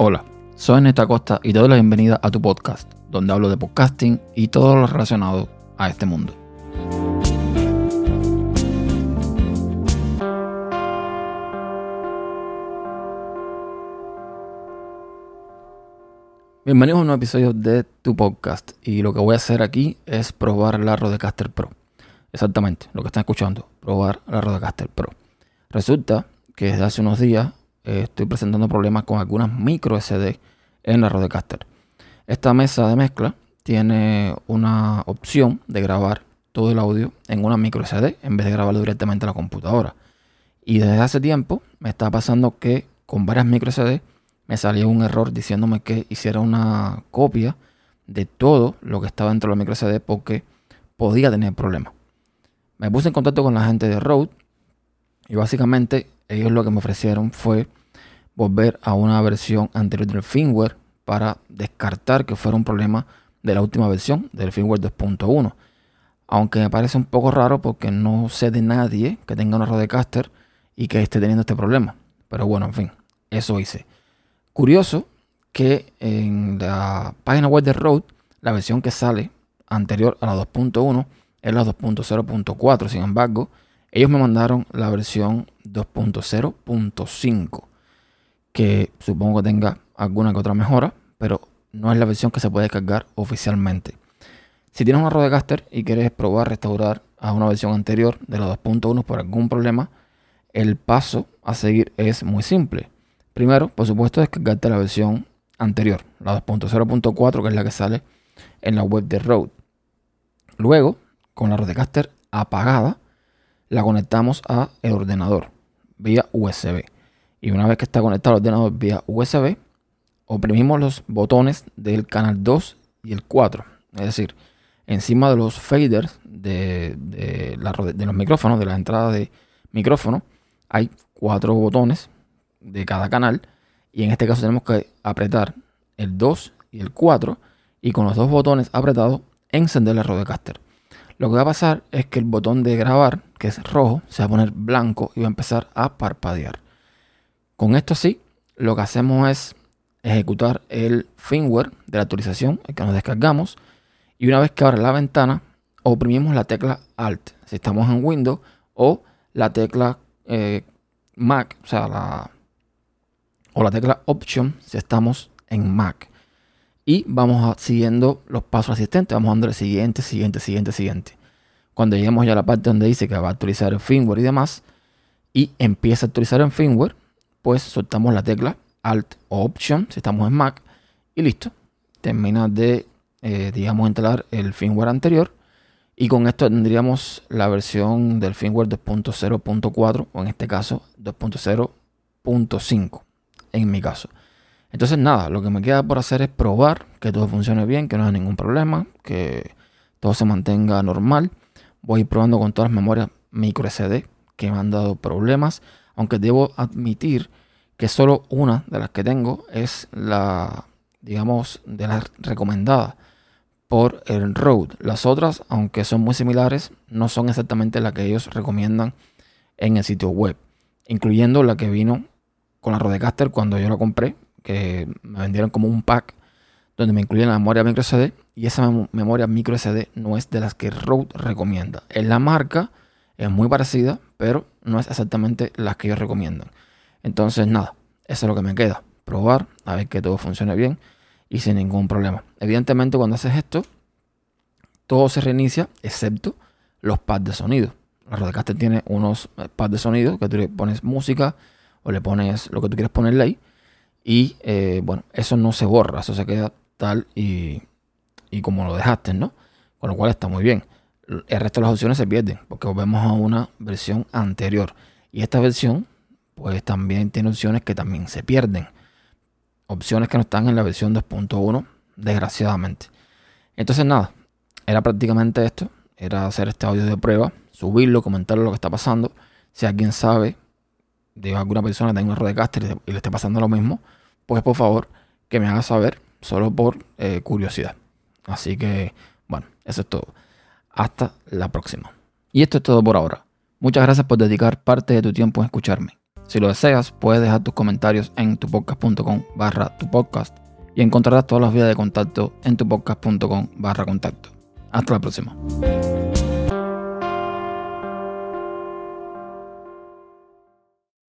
Hola, soy Neta Costa y te doy la bienvenida a tu podcast, donde hablo de podcasting y todo lo relacionado a este mundo. Bienvenidos a un nuevo episodio de tu podcast y lo que voy a hacer aquí es probar la Rodecaster Pro. Exactamente, lo que están escuchando, probar la Rodecaster Pro. Resulta que desde hace unos días eh, estoy presentando problemas con algunas micro SD en la Rodecaster. Esta mesa de mezcla tiene una opción de grabar todo el audio en una micro SD en vez de grabarlo directamente a la computadora. Y desde hace tiempo me está pasando que con varias micro SD me salió un error diciéndome que hiciera una copia de todo lo que estaba dentro de la micro SD porque podía tener problemas. Me puse en contacto con la gente de Rode y básicamente ellos lo que me ofrecieron fue volver a una versión anterior del firmware para descartar que fuera un problema de la última versión del firmware 2.1. Aunque me parece un poco raro porque no sé de nadie que tenga una Rodecaster y que esté teniendo este problema. Pero bueno, en fin, eso hice. Curioso que en la página web de Rode, la versión que sale anterior a la 2.1 es la 2.0.4. Sin embargo, ellos me mandaron la versión 2.0.5 que supongo que tenga alguna que otra mejora, pero no es la versión que se puede descargar oficialmente. Si tienes una Rodecaster y quieres probar restaurar a una versión anterior de la 2.1 por algún problema, el paso a seguir es muy simple. Primero, por supuesto, descargarte la versión anterior, la 2.0.4, que es la que sale en la web de Rode. Luego, con la Rodecaster apagada, la conectamos a el ordenador vía USB. Y una vez que está conectado al ordenador vía USB, oprimimos los botones del canal 2 y el 4. Es decir, encima de los faders de, de, los micrófonos, de la entrada de micrófono, hay cuatro botones de cada canal. Y en este caso tenemos que apretar el 2 y el 4. Y con los dos botones apretados, encender la Rodecaster. Lo que va a pasar es que el botón de grabar, que es rojo, se va a poner blanco y va a empezar a parpadear. Con esto sí, lo que hacemos es ejecutar el firmware de la actualización, el que nos descargamos, y una vez que abre la ventana, oprimimos la tecla Alt, si estamos en Windows, o la tecla eh, Mac, o sea, la, o la tecla Option si estamos en Mac. Y vamos siguiendo los pasos asistentes, vamos dando el siguiente, siguiente, siguiente, siguiente. Cuando lleguemos ya a la parte donde dice que va a actualizar el firmware y demás, y empieza a actualizar el firmware, pues soltamos la tecla Alt o Option si estamos en Mac y listo. Termina de, eh, digamos, instalar el firmware anterior y con esto tendríamos la versión del firmware 2.0.4 o en este caso 2.0.5 en mi caso. Entonces nada, lo que me queda por hacer es probar que todo funcione bien, que no haya ningún problema, que todo se mantenga normal. Voy probando con todas las memorias micro SD que me han dado problemas aunque debo admitir que solo una de las que tengo es la, digamos, de las recomendadas por el Rode. Las otras, aunque son muy similares, no son exactamente las que ellos recomiendan en el sitio web, incluyendo la que vino con la Rodecaster cuando yo la compré, que me vendieron como un pack donde me incluyen la memoria micro SD y esa memoria micro SD no es de las que Rode recomienda. En la marca es muy parecida, pero no es exactamente las que ellos recomiendan. Entonces, nada, eso es lo que me queda. Probar, a ver que todo funcione bien y sin ningún problema. Evidentemente, cuando haces esto, todo se reinicia excepto los pads de sonido. La Rodecaster tiene unos eh, pads de sonido que tú le pones música o le pones lo que tú quieres ponerle ahí. Y eh, bueno, eso no se borra, eso se queda tal y, y como lo dejaste, ¿no? Con lo cual está muy bien el resto de las opciones se pierden porque volvemos a una versión anterior. Y esta versión, pues también tiene opciones que también se pierden. Opciones que no están en la versión 2.1, desgraciadamente. Entonces, nada, era prácticamente esto: era hacer este audio de prueba, subirlo, comentar lo que está pasando. Si alguien sabe de alguna persona que tenga un Rodecaster y le esté pasando lo mismo, pues por favor que me haga saber, solo por eh, curiosidad. Así que, bueno, eso es todo. Hasta la próxima. Y esto es todo por ahora. Muchas gracias por dedicar parte de tu tiempo a escucharme. Si lo deseas, puedes dejar tus comentarios en tupodcast.com barra tu podcast y encontrarás todas las vías de contacto en tupodcast.com barra contacto. Hasta la próxima.